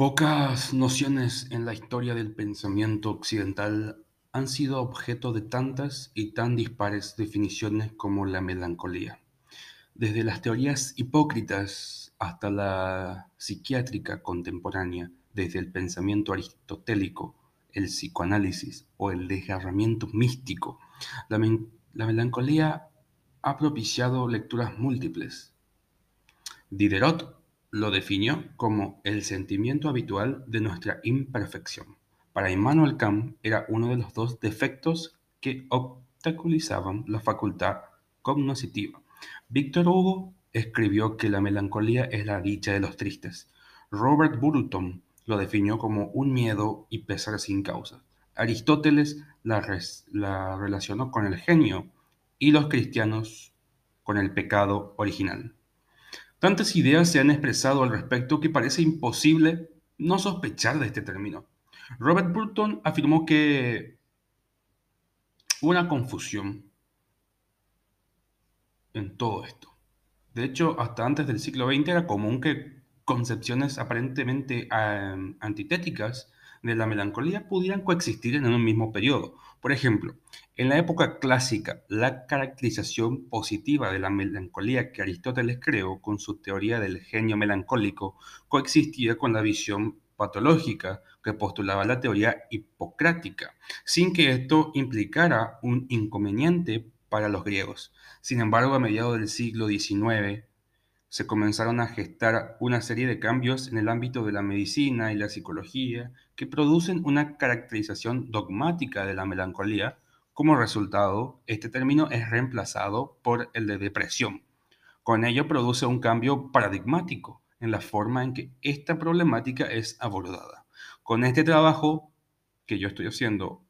Pocas nociones en la historia del pensamiento occidental han sido objeto de tantas y tan dispares definiciones como la melancolía. Desde las teorías hipócritas hasta la psiquiátrica contemporánea, desde el pensamiento aristotélico, el psicoanálisis o el desgarramiento místico, la, la melancolía ha propiciado lecturas múltiples. Diderot lo definió como el sentimiento habitual de nuestra imperfección. Para Immanuel Kant era uno de los dos defectos que obstaculizaban la facultad cognoscitiva. Víctor Hugo escribió que la melancolía es la dicha de los tristes. Robert Burton lo definió como un miedo y pesar sin causa. Aristóteles la, la relacionó con el genio y los cristianos con el pecado original. Tantas ideas se han expresado al respecto que parece imposible no sospechar de este término. Robert Burton afirmó que una confusión en todo esto. De hecho, hasta antes del siglo XX era común que concepciones aparentemente eh, antitéticas de la melancolía pudieran coexistir en un mismo periodo. Por ejemplo, en la época clásica, la caracterización positiva de la melancolía que Aristóteles creó con su teoría del genio melancólico coexistía con la visión patológica que postulaba la teoría hipocrática, sin que esto implicara un inconveniente para los griegos. Sin embargo, a mediados del siglo XIX, se comenzaron a gestar una serie de cambios en el ámbito de la medicina y la psicología que producen una caracterización dogmática de la melancolía. Como resultado, este término es reemplazado por el de depresión. Con ello produce un cambio paradigmático en la forma en que esta problemática es abordada. Con este trabajo que yo estoy haciendo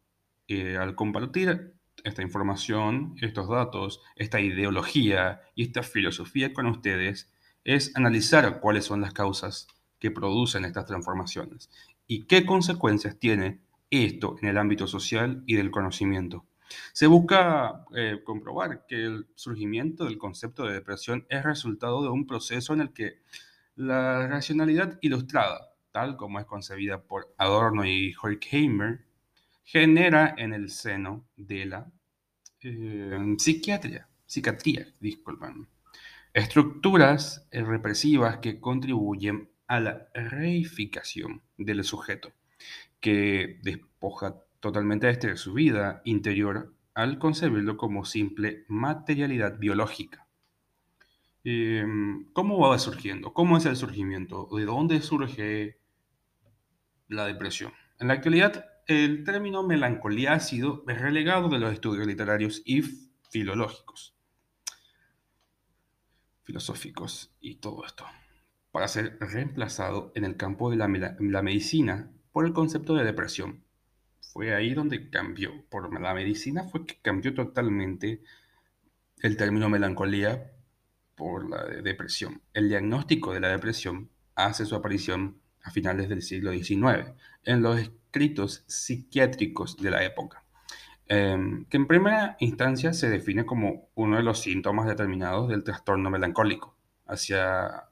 eh, al compartir esta información, estos datos, esta ideología y esta filosofía con ustedes es analizar cuáles son las causas que producen estas transformaciones y qué consecuencias tiene esto en el ámbito social y del conocimiento. Se busca eh, comprobar que el surgimiento del concepto de depresión es resultado de un proceso en el que la racionalidad ilustrada, tal como es concebida por Adorno y Horkheimer, genera en el seno de la eh, psiquiatría, psiquiatría, disculpen, estructuras eh, represivas que contribuyen a la reificación del sujeto, que despoja totalmente de este su vida interior al concebirlo como simple materialidad biológica. Em, ¿Cómo va surgiendo? ¿Cómo es el surgimiento? ¿De dónde surge la depresión? En la actualidad, el término melancolía ha sido relegado de los estudios literarios y filológicos, filosóficos y todo esto, para ser reemplazado en el campo de la, la medicina por el concepto de depresión. Fue ahí donde cambió, por la medicina fue que cambió totalmente el término melancolía por la depresión. El diagnóstico de la depresión hace su aparición a finales del siglo XIX en los escritos psiquiátricos de la época, em, que en primera instancia se define como uno de los síntomas determinados del trastorno melancólico, hacia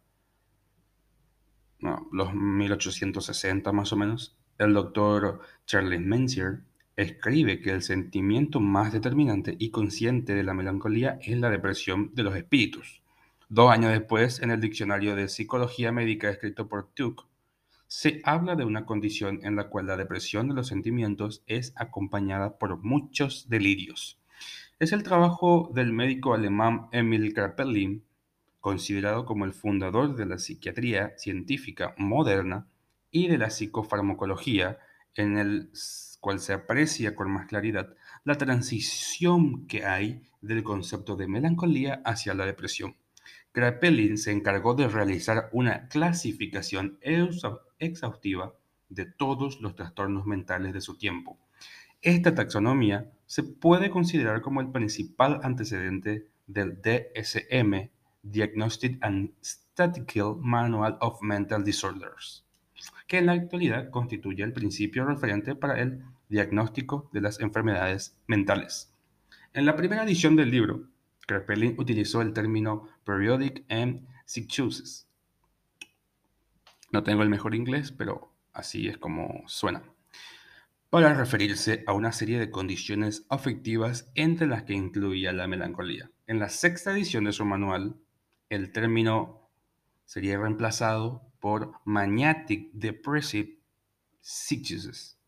los 1860 más o menos. El doctor Charles Menzier escribe que el sentimiento más determinante y consciente de la melancolía es la depresión de los espíritus. Dos años después, en el diccionario de psicología médica escrito por Tuck, se habla de una condición en la cual la depresión de los sentimientos es acompañada por muchos delirios. Es el trabajo del médico alemán Emil Kraepelin, considerado como el fundador de la psiquiatría científica moderna y de la psicofarmacología, en el cual se aprecia con más claridad la transición que hay del concepto de melancolía hacia la depresión. Kraepelin se encargó de realizar una clasificación exhaustiva de todos los trastornos mentales de su tiempo. Esta taxonomía se puede considerar como el principal antecedente del DSM, Diagnostic and Statistical Manual of Mental Disorders, que en la actualidad constituye el principio referente para el diagnóstico de las enfermedades mentales. En la primera edición del libro, Kraepelin utilizó el término periodic and psychosis No tengo el mejor inglés, pero así es como suena. Para referirse a una serie de condiciones afectivas entre las que incluía la melancolía. En la sexta edición de su manual, el término sería reemplazado por Magnetic Depressive Psychosis,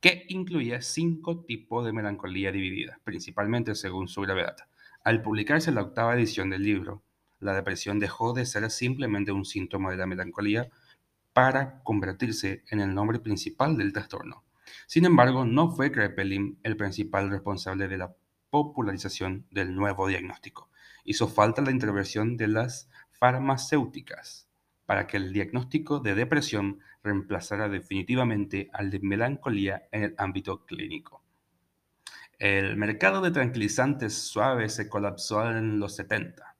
que incluía cinco tipos de melancolía divididas, principalmente según su gravedad. Al publicarse la octava edición del libro, la depresión dejó de ser simplemente un síntoma de la melancolía para convertirse en el nombre principal del trastorno. Sin embargo, no fue Kraepelin el principal responsable de la popularización del nuevo diagnóstico. Hizo falta la intervención de las farmacéuticas para que el diagnóstico de depresión reemplazara definitivamente al de melancolía en el ámbito clínico. El mercado de tranquilizantes suaves se colapsó en los 70,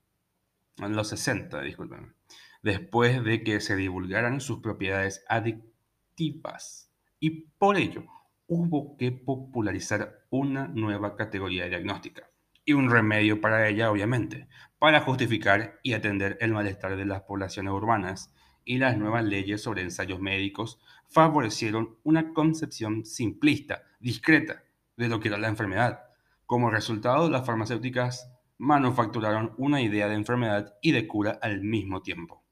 en los 60, disculpen, después de que se divulgaran sus propiedades adictivas y por ello hubo que popularizar una nueva categoría diagnóstica y un remedio para ella, obviamente, para justificar y atender el malestar de las poblaciones urbanas y las nuevas leyes sobre ensayos médicos favorecieron una concepción simplista, discreta, de lo que era la enfermedad. Como resultado, las farmacéuticas manufacturaron una idea de enfermedad y de cura al mismo tiempo.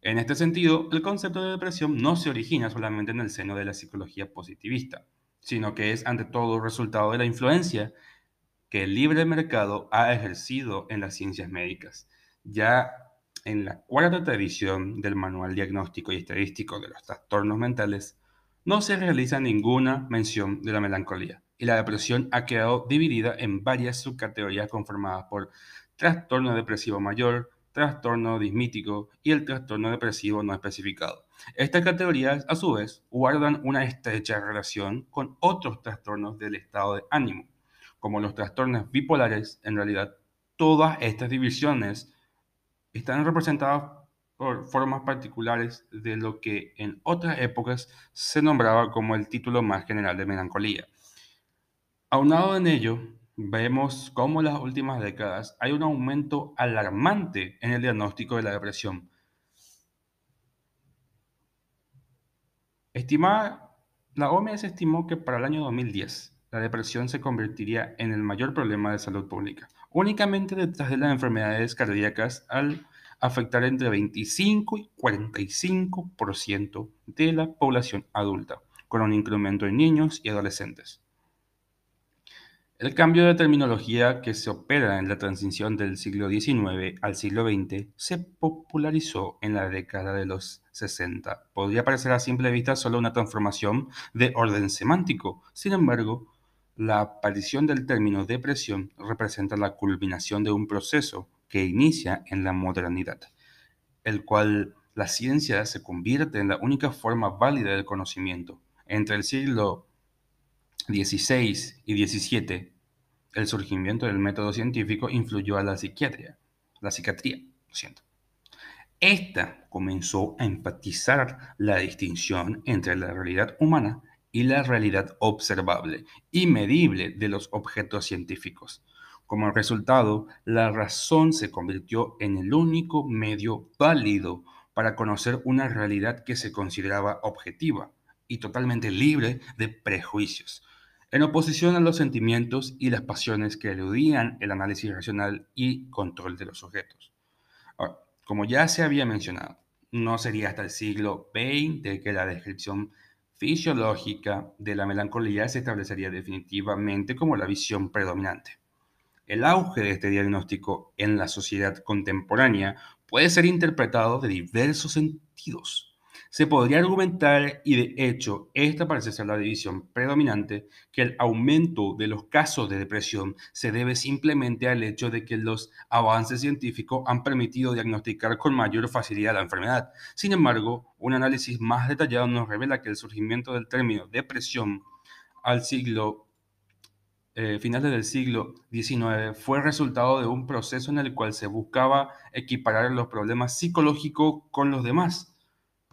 En este sentido, el concepto de depresión no se origina solamente en el seno de la psicología positivista, sino que es ante todo resultado de la influencia que el libre mercado ha ejercido en las ciencias médicas. Ya en la cuarta edición del Manual Diagnóstico y Estadístico de los Trastornos Mentales, no se realiza ninguna mención de la melancolía y la depresión ha quedado dividida en varias subcategorías conformadas por trastorno depresivo mayor, trastorno dismítico y el trastorno depresivo no especificado. Estas categorías, a su vez, guardan una estrecha relación con otros trastornos del estado de ánimo, como los trastornos bipolares. En realidad, todas estas divisiones están representadas por formas particulares de lo que en otras épocas se nombraba como el título más general de melancolía. Aunado en ello, vemos cómo en las últimas décadas hay un aumento alarmante en el diagnóstico de la depresión. Estimada, la OMS estimó que para el año 2010 la depresión se convertiría en el mayor problema de salud pública, únicamente detrás de las enfermedades cardíacas al afectar entre 25 y 45% de la población adulta, con un incremento en niños y adolescentes. El cambio de terminología que se opera en la transición del siglo XIX al siglo XX se popularizó en la década de los 60. Podría parecer a simple vista solo una transformación de orden semántico. Sin embargo, la aparición del término depresión representa la culminación de un proceso que inicia en la modernidad, el cual la ciencia se convierte en la única forma válida del conocimiento. Entre el siglo XVI y XVII, el surgimiento del método científico influyó a la psiquiatría, la psiquiatría, lo siento. Esta comenzó a enfatizar la distinción entre la realidad humana y la realidad observable y medible de los objetos científicos. Como resultado, la razón se convirtió en el único medio válido para conocer una realidad que se consideraba objetiva y totalmente libre de prejuicios, en oposición a los sentimientos y las pasiones que eludían el análisis racional y control de los sujetos. como ya se había mencionado, no sería hasta el siglo XX que la descripción fisiológica de la melancolía se establecería definitivamente como la visión predominante. El auge de este diagnóstico en la sociedad contemporánea puede ser interpretado de diversos sentidos. Se podría argumentar, y de hecho esta parece ser la división predominante, que el aumento de los casos de depresión se debe simplemente al hecho de que los avances científicos han permitido diagnosticar con mayor facilidad la enfermedad. Sin embargo, un análisis más detallado nos revela que el surgimiento del término depresión al siglo eh, finales del siglo XIX fue resultado de un proceso en el cual se buscaba equiparar los problemas psicológicos con los demás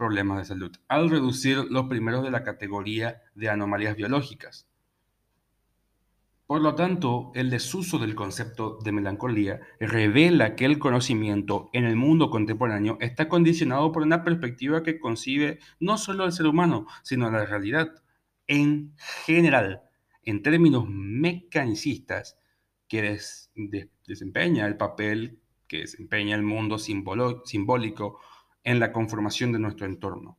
problemas de salud, al reducir los primeros de la categoría de anomalías biológicas. Por lo tanto, el desuso del concepto de melancolía revela que el conocimiento en el mundo contemporáneo está condicionado por una perspectiva que concibe no solo al ser humano, sino a la realidad en general, en términos mecanicistas, que desempeña el papel que desempeña el mundo simbólico en la conformación de nuestro entorno.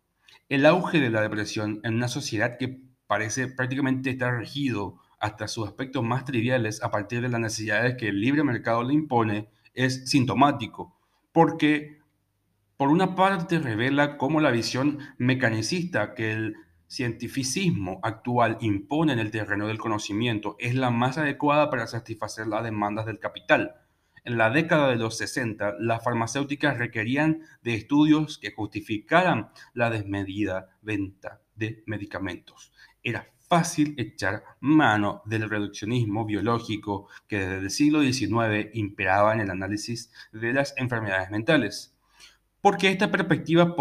El auge de la depresión en una sociedad que parece prácticamente estar regido hasta sus aspectos más triviales a partir de las necesidades que el libre mercado le impone es sintomático, porque por una parte revela cómo la visión mecanicista que el cientificismo actual impone en el terreno del conocimiento es la más adecuada para satisfacer las demandas del capital. En la década de los 60, las farmacéuticas requerían de estudios que justificaran la desmedida venta de medicamentos. Era fácil echar mano del reduccionismo biológico que desde el siglo XIX imperaba en el análisis de las enfermedades mentales, porque esta perspectiva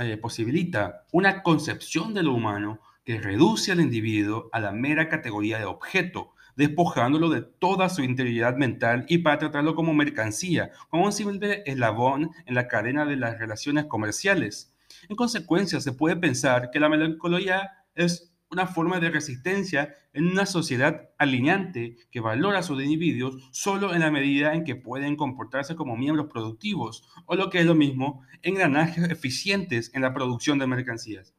eh, posibilita una concepción de lo humano que reduce al individuo a la mera categoría de objeto, despojándolo de toda su integridad mental y para tratarlo como mercancía, como un simple eslabón en la cadena de las relaciones comerciales. En consecuencia, se puede pensar que la melancolía es una forma de resistencia en una sociedad alineante que valora a sus individuos solo en la medida en que pueden comportarse como miembros productivos o lo que es lo mismo, engranajes eficientes en la producción de mercancías.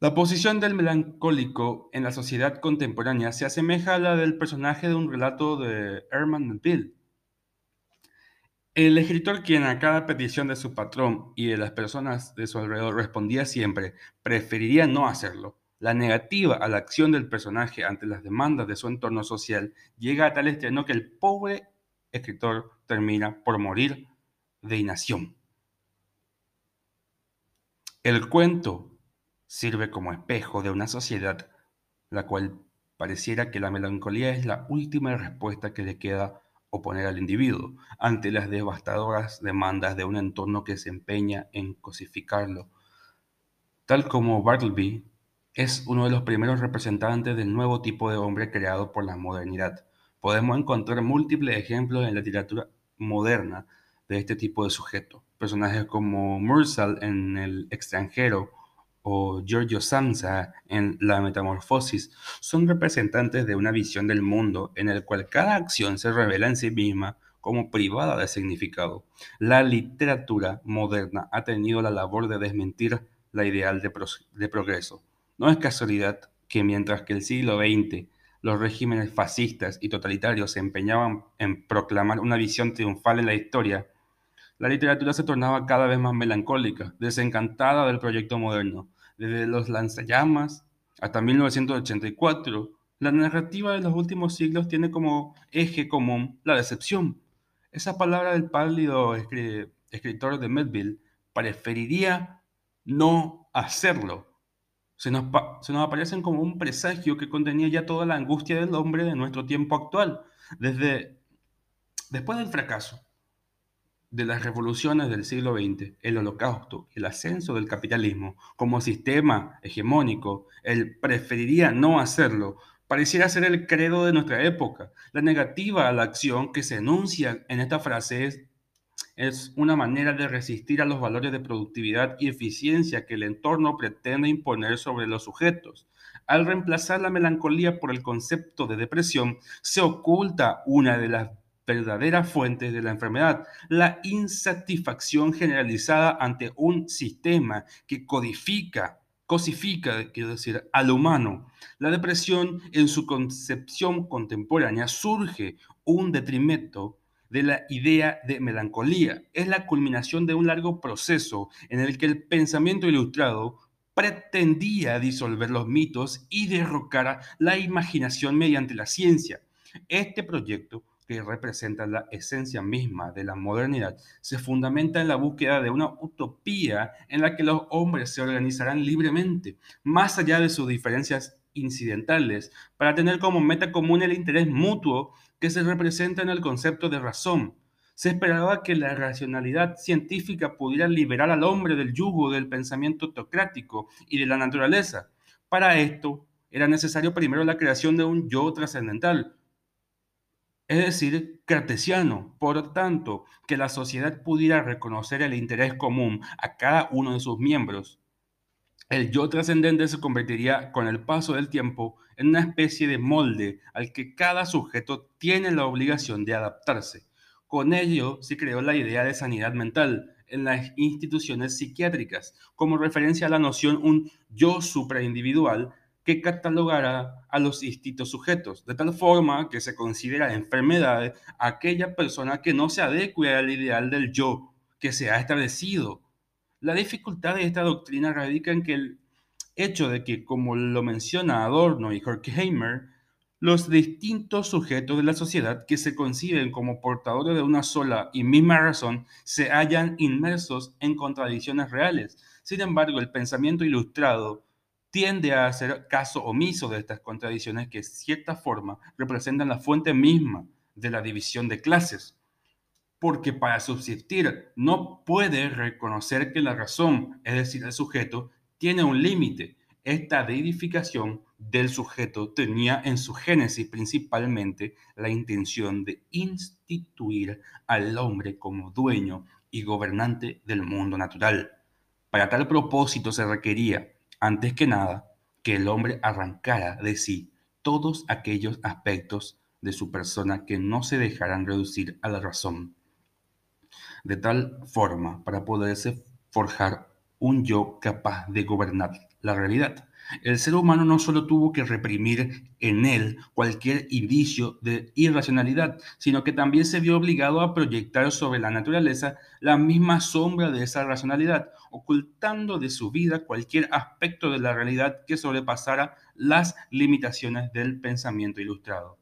La posición del melancólico en la sociedad contemporánea se asemeja a la del personaje de un relato de Herman Melville. El escritor quien a cada petición de su patrón y de las personas de su alrededor respondía siempre, preferiría no hacerlo la negativa a la acción del personaje ante las demandas de su entorno social llega a tal extremo que el pobre escritor termina por morir de inacción. El cuento sirve como espejo de una sociedad la cual pareciera que la melancolía es la última respuesta que le queda oponer al individuo ante las devastadoras demandas de un entorno que se empeña en cosificarlo. Tal como Bartleby es uno de los primeros representantes del nuevo tipo de hombre creado por la modernidad. Podemos encontrar múltiples ejemplos en la literatura moderna de este tipo de sujeto. Personajes como Mursal en El extranjero o Giorgio Samsa en La Metamorfosis son representantes de una visión del mundo en el cual cada acción se revela en sí misma como privada de significado. La literatura moderna ha tenido la labor de desmentir la ideal de, progreso no es casualidad que mientras que el siglo XX los regímenes fascistas y totalitarios se empeñaban en proclamar una visión triunfal en la historia, la literatura se tornaba cada vez más melancólica, desencantada del proyecto moderno. Desde los lanzallamas hasta 1984, la narrativa de los últimos siglos tiene como eje común la decepción. Esa palabra del pálido escritor de Melville preferiría no hacerlo se nos, aparecen como un presagio que contenía ya toda la angustia del hombre de nuestro tiempo actual. Desde después del fracaso de las revoluciones del siglo XX, el holocausto, el ascenso del capitalismo como sistema hegemónico, el preferiría no hacerlo, pareciera ser el credo de nuestra época. La negativa a la acción que se enuncia en esta frase es es una manera de resistir a los valores de productividad y eficiencia que el entorno pretende imponer sobre los sujetos. Al reemplazar la melancolía por el concepto de depresión, se oculta una de las verdaderas fuentes de la enfermedad, la insatisfacción generalizada ante un sistema que codifica cosifica, quiero decir, al humano. La depresión en su concepción contemporánea surge un detrimento de la idea de melancolía. Es la culminación de un largo proceso en el que el pensamiento ilustrado pretendía disolver los mitos y derrocar la imaginación mediante la ciencia. Este proyecto, que representa la esencia misma de la modernidad, se fundamenta en la búsqueda de una utopía en la que los hombres se organizarán libremente, más allá de sus diferencias incidentales, para tener como meta común el interés mutuo que se representa en el concepto de razón. Se esperaba que la racionalidad científica pudiera liberar al hombre del yugo del pensamiento autocrático y de la naturaleza. Para esto, era necesario primero la creación de un yo trascendental, es decir, cartesiano, por tanto, que la sociedad pudiera reconocer el interés común a cada uno de sus miembros. El yo trascendente se convertiría con el paso del tiempo en una especie de molde al que cada sujeto tiene la obligación de adaptarse. Con ello se creó la idea de sanidad mental en las instituciones psiquiátricas, como referencia a la noción un yo supraindividual que catalogara a los distintos sujetos, de tal forma que se considera enfermedad aquella persona que no se adecue al ideal del yo que se ha establecido. La dificultad de esta doctrina radica en que el hecho de que, como lo menciona Adorno y Horkheimer, los distintos sujetos de la sociedad que se conciben como portadores de una sola y misma razón se hallan inmersos en contradicciones reales. Sin embargo, el pensamiento ilustrado tiende a hacer caso omiso de estas contradicciones que, de cierta forma, representan la fuente misma de la división de clases. Porque para subsistir no puede reconocer que la razón, es decir, el sujeto, tiene un límite. Esta deidificación del sujeto tenía en su génesis principalmente la intención de instituir al hombre como dueño y gobernante del mundo natural. Para tal propósito se requería antes que nada, que el hombre arrancara de sí todos aquellos aspectos de su persona que no se dejaran reducir a la razón, de tal forma para poderse forjar un yo capaz de gobernar la realidad. El ser humano no solo tuvo que reprimir en él cualquier indicio de irracionalidad, sino que también se vio obligado a proyectar sobre la naturaleza la misma sombra de esa racionalidad, ocultando de su vida cualquier aspecto de la realidad que sobrepasara las limitaciones del pensamiento ilustrado.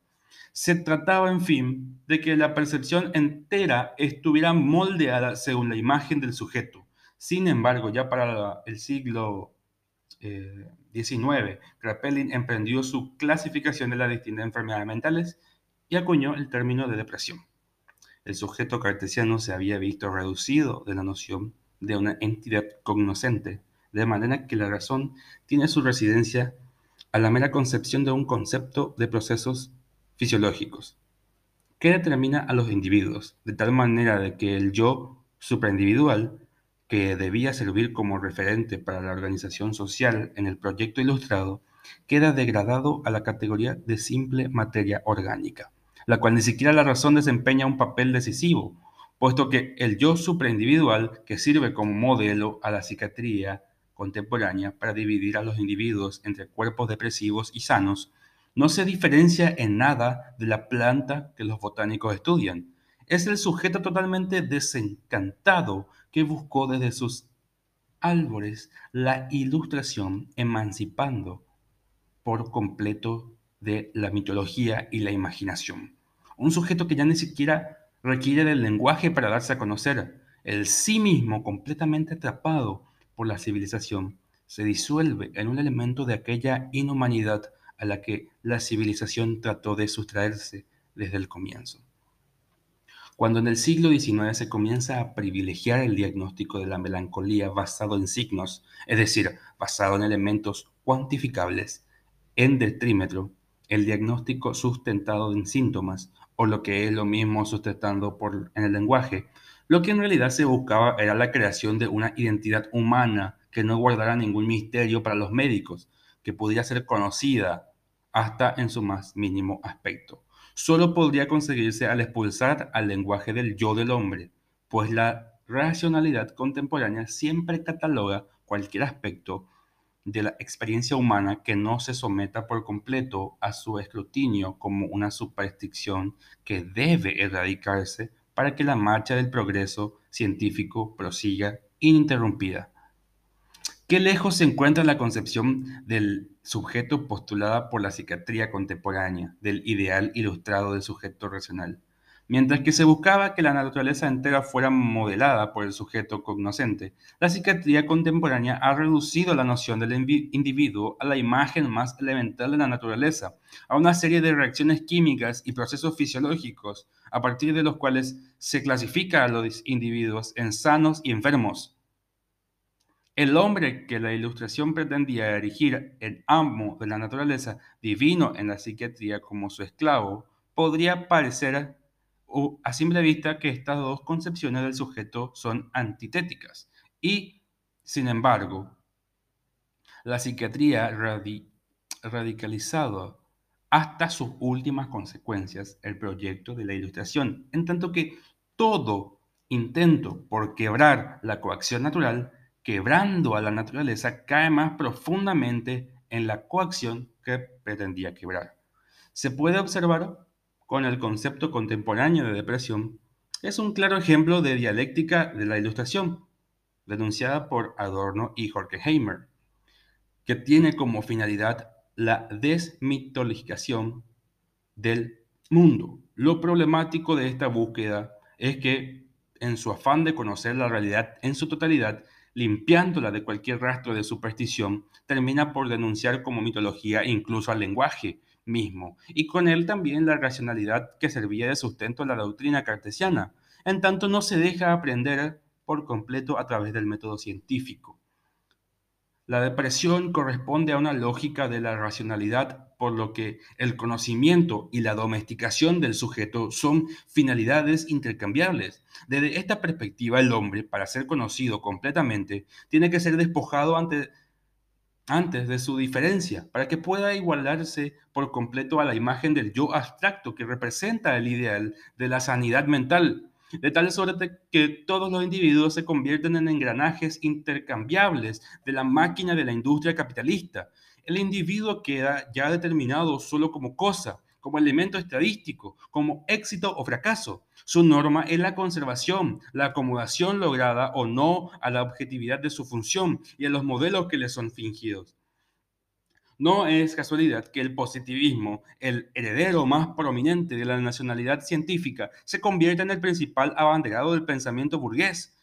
Se trataba, en fin, de que la percepción entera estuviera moldeada según la imagen del sujeto. Sin embargo, ya para el siglo 19, Kraepelin emprendió su clasificación de las distintas enfermedades mentales y acuñó el término de depresión. El sujeto cartesiano se había visto reducido de la noción de una entidad cognoscente, de manera que la razón tiene su residencia a la mera concepción de un concepto de procesos fisiológicos, que determina a los individuos, de tal manera de que el yo supraindividual que debía servir como referente para la organización social en el proyecto ilustrado, queda degradado a la categoría de simple materia orgánica, la cual ni siquiera la razón desempeña un papel decisivo, puesto que el yo supraindividual, que sirve como modelo a la psiquiatría contemporánea para dividir a los individuos entre cuerpos depresivos y sanos, no se diferencia en nada de la planta que los botánicos estudian. Es el sujeto totalmente desencantado que buscó desde sus árboles la ilustración, emancipando por completo de la mitología y la imaginación. Un sujeto que ya ni siquiera requiere del lenguaje para darse a conocer. El sí mismo, completamente atrapado por la civilización, se disuelve en un elemento de aquella inhumanidad a la que la civilización trató de sustraerse desde el comienzo. Cuando en el siglo XIX se comienza a privilegiar el diagnóstico de la melancolía basado en signos, es decir, basado en elementos cuantificables, en detrímetro, el diagnóstico sustentado en síntomas, o lo que es lo mismo sustentando en el lenguaje, lo que en realidad se buscaba era la creación de una identidad humana que no guardara ningún misterio para los médicos, que pudiera ser conocida hasta en su más mínimo aspecto solo podría conseguirse al expulsar al lenguaje del yo del hombre, pues la racionalidad contemporánea siempre cataloga cualquier aspecto de la experiencia humana que no se someta por completo a su escrutinio como una superstición que debe erradicarse para que la marcha del progreso científico prosiga ininterrumpida. Qué lejos se encuentra la concepción del sujeto postulada por la psiquiatría contemporánea, del ideal ilustrado del sujeto racional. Mientras que se buscaba que la naturaleza entera fuera modelada por el sujeto cognoscente, la psiquiatría contemporánea ha reducido la noción del individuo a la imagen más elemental de la naturaleza, a una serie de reacciones químicas y procesos fisiológicos, a partir de los cuales se clasifica a los individuos en sanos y enfermos El hombre que la ilustración pretendía erigir el amo de la naturaleza divino en la psiquiatría como su esclavo, podría parecer a simple vista que estas dos concepciones del sujeto son antitéticas. Y, sin embargo, la psiquiatría radicalizado hasta sus últimas consecuencias el proyecto de la ilustración, en tanto que todo intento por quebrar la coacción natural, quebrando a la naturaleza, cae más profundamente en la coacción que pretendía quebrar. Se puede observar con el concepto contemporáneo de depresión, es un claro ejemplo de dialéctica de la ilustración, denunciada por Adorno y Horkheimer que tiene como finalidad la desmitologización del mundo. Lo problemático de esta búsqueda es que en su afán de conocer la realidad en su totalidad, limpiándola de cualquier rastro de superstición, termina por denunciar como mitología incluso al lenguaje mismo, y con él también la racionalidad que servía de sustento a la doctrina cartesiana, en tanto no se deja aprender por completo a través del método científico. La depresión corresponde a una lógica de la racionalidad, por lo que el conocimiento y la domesticación del sujeto son finalidades intercambiables. Desde esta perspectiva, el hombre, para ser conocido completamente, tiene que ser despojado antes de su diferencia, para que pueda igualarse por completo a la imagen del yo abstracto que representa el ideal de la sanidad mental de tal suerte que todos los individuos se convierten en engranajes intercambiables de la máquina de la industria capitalista. El individuo queda ya determinado solo como cosa, como elemento estadístico, como éxito o fracaso. Su norma es la conservación, la acomodación lograda o no a la objetividad de su función y a los modelos que le son fingidos. No es casualidad que el positivismo, el heredero más prominente de la nacionalidad científica, se convierta en el principal abanderado del pensamiento burgués,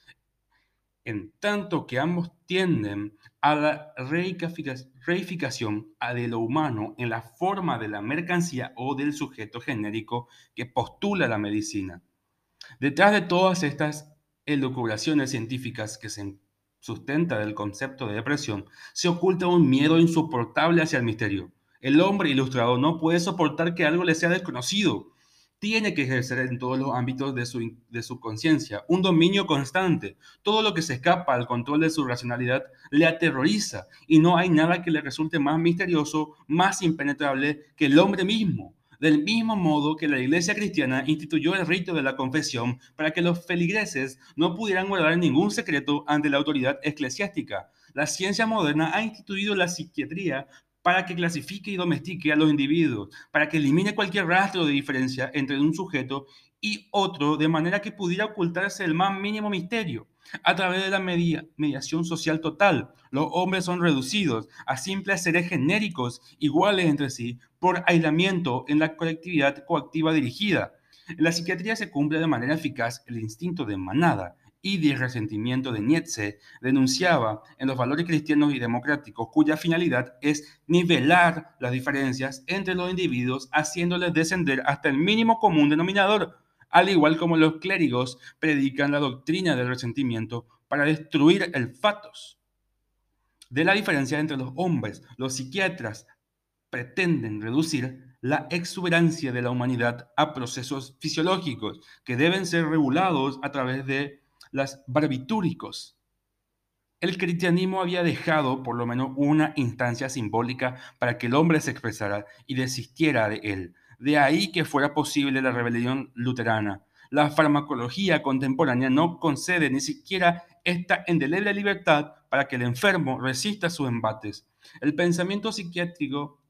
en tanto que ambos tienden a la reificación de lo humano en la forma de la mercancía o del sujeto genérico que postula la medicina. Detrás de todas estas elucubraciones científicas que se sustenta del concepto de depresión, se oculta un miedo insoportable hacia el misterio. El hombre ilustrado no puede soportar que algo le sea desconocido. Tiene que ejercer en todos los ámbitos de su, de su conciencia un dominio constante. Todo lo que se escapa al control de su racionalidad le aterroriza y no hay nada que le resulte más misterioso, más impenetrable que el hombre mismo del mismo modo que la iglesia cristiana instituyó el rito de la confesión para que los feligreses no pudieran guardar ningún secreto ante la autoridad eclesiástica. La ciencia moderna ha instituido la psiquiatría para que clasifique y domestique a los individuos, para que elimine cualquier rastro de diferencia entre un sujeto y otro, de manera que pudiera ocultarse el más mínimo misterio. A través de la mediación social total, los hombres son reducidos a simples seres genéricos iguales entre sí por aislamiento en la colectividad coactiva dirigida. En la psiquiatría se cumple de manera eficaz el instinto de manada y de resentimiento de Nietzsche denunciaba en los valores cristianos y democráticos, cuya finalidad es nivelar las diferencias entre los individuos, haciéndoles descender hasta el mínimo común denominador al igual como los clérigos predican la doctrina del resentimiento para destruir el fatos. De la diferencia entre los hombres, los psiquiatras pretenden reducir la exuberancia de la humanidad a procesos fisiológicos que deben ser regulados a través de las barbitúricos. El cristianismo había dejado por lo menos una instancia simbólica para que el hombre se expresara y desistiera de él, de ahí que fuera posible la rebelión luterana. La farmacología contemporánea no concede ni siquiera esta indeleble libertad para que el enfermo resista sus embates. El pensamiento psiquiátrico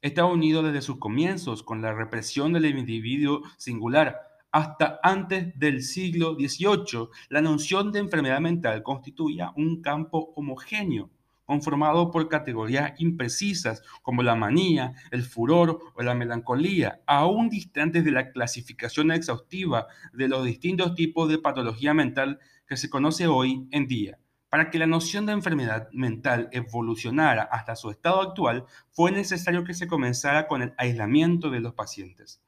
está unido desde sus comienzos con la represión del individuo singular. Hasta antes del siglo XVIII, la noción de enfermedad mental constituía un campo homogéneo conformado por categorías imprecisas como la manía, el furor o la melancolía, aún distantes de la clasificación exhaustiva de los distintos tipos de patología mental que se conoce hoy en día. Para que la noción de enfermedad mental evolucionara hasta su estado actual, fue necesario que se comenzara con el aislamiento de los pacientes.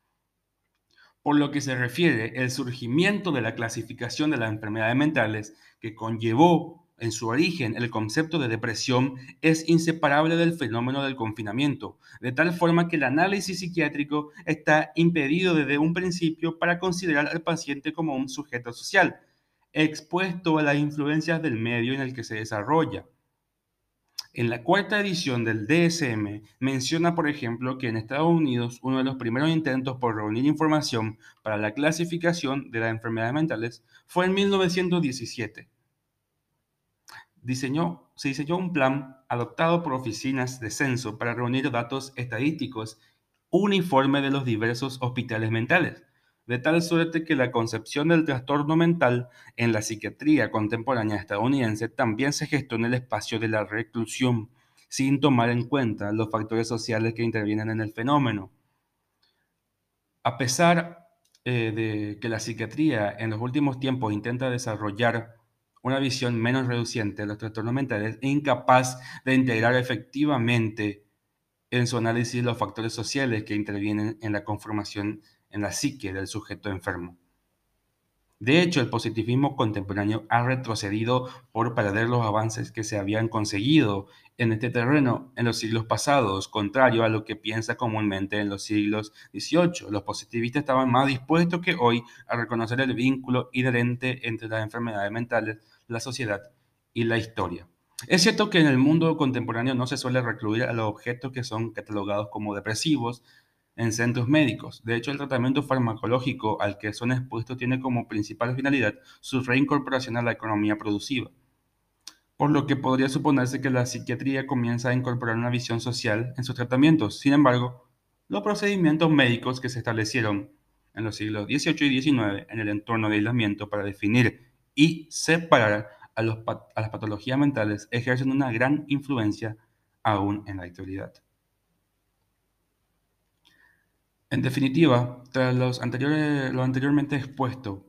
Por lo que se refiere el surgimiento de la clasificación de las enfermedades mentales que conllevó en su origen, el concepto de depresión es inseparable del fenómeno del confinamiento, de tal forma que el análisis psiquiátrico está impedido desde un principio para considerar al paciente como un sujeto social, expuesto a las influencias del medio en el que se desarrolla. En la cuarta edición del DSM menciona, por ejemplo, que en Estados Unidos uno de los primeros intentos por reunir información para la clasificación de las enfermedades mentales fue en 1917 diseñó, se diseñó un plan adoptado por oficinas de censo para reunir datos estadísticos uniformes de los diversos hospitales mentales, de tal suerte que la concepción del trastorno mental en la psiquiatría contemporánea estadounidense también se gestó en el espacio de la reclusión, sin tomar en cuenta los factores sociales que intervienen en el fenómeno. A pesar eh, de que la psiquiatría en los últimos tiempos intenta desarrollar una visión menos reduciente de los trastornos mentales incapaz de integrar efectivamente en su análisis los factores sociales que intervienen en la conformación en la psique del sujeto enfermo. De hecho, el positivismo contemporáneo ha retrocedido por perder los avances que se habían conseguido en este terreno en los siglos pasados, contrario a lo que piensa comúnmente en los siglos XVIII. Los positivistas estaban más dispuestos que hoy a reconocer el vínculo inherente entre las enfermedades mentales, la sociedad y la historia. Es cierto que en el mundo contemporáneo no se suele recluir a los objetos que son catalogados como depresivos, en centros médicos. De hecho, el tratamiento farmacológico al que son expuestos tiene como principal finalidad su reincorporación a la economía productiva. Por lo que podría suponerse que la psiquiatría comienza a incorporar una visión social en sus tratamientos. Sin embargo, los procedimientos médicos que se establecieron en los siglos XVIII y XIX en el entorno de aislamiento para definir y separar a, a las patologías mentales ejercen una gran influencia aún en la actualidad. En definitiva, tras los anteriores, lo anteriormente expuesto,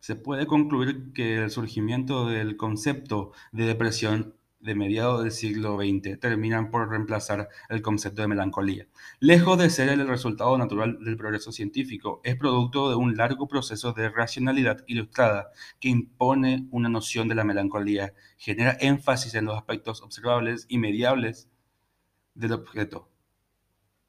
se puede concluir que el surgimiento del concepto de depresión de mediados del siglo XX terminan por reemplazar el concepto de melancolía. Lejos de ser el resultado natural del progreso científico, es producto de un largo proceso de racionalidad ilustrada que impone una noción de la melancolía, genera énfasis en los aspectos observables y mediables del objeto,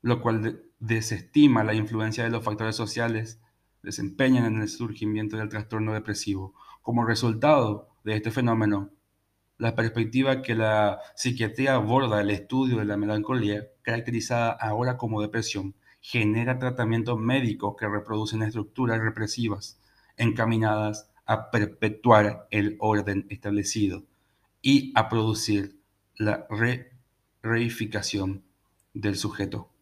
lo cual desestima la influencia de los factores sociales desempeñan en el surgimiento del trastorno depresivo. Como resultado de este fenómeno, la perspectiva que la psiquiatría aborda el estudio de la melancolía, caracterizada ahora como depresión, genera tratamientos médicos que reproducen estructuras represivas encaminadas a perpetuar el orden establecido y a producir la re reificación del sujeto.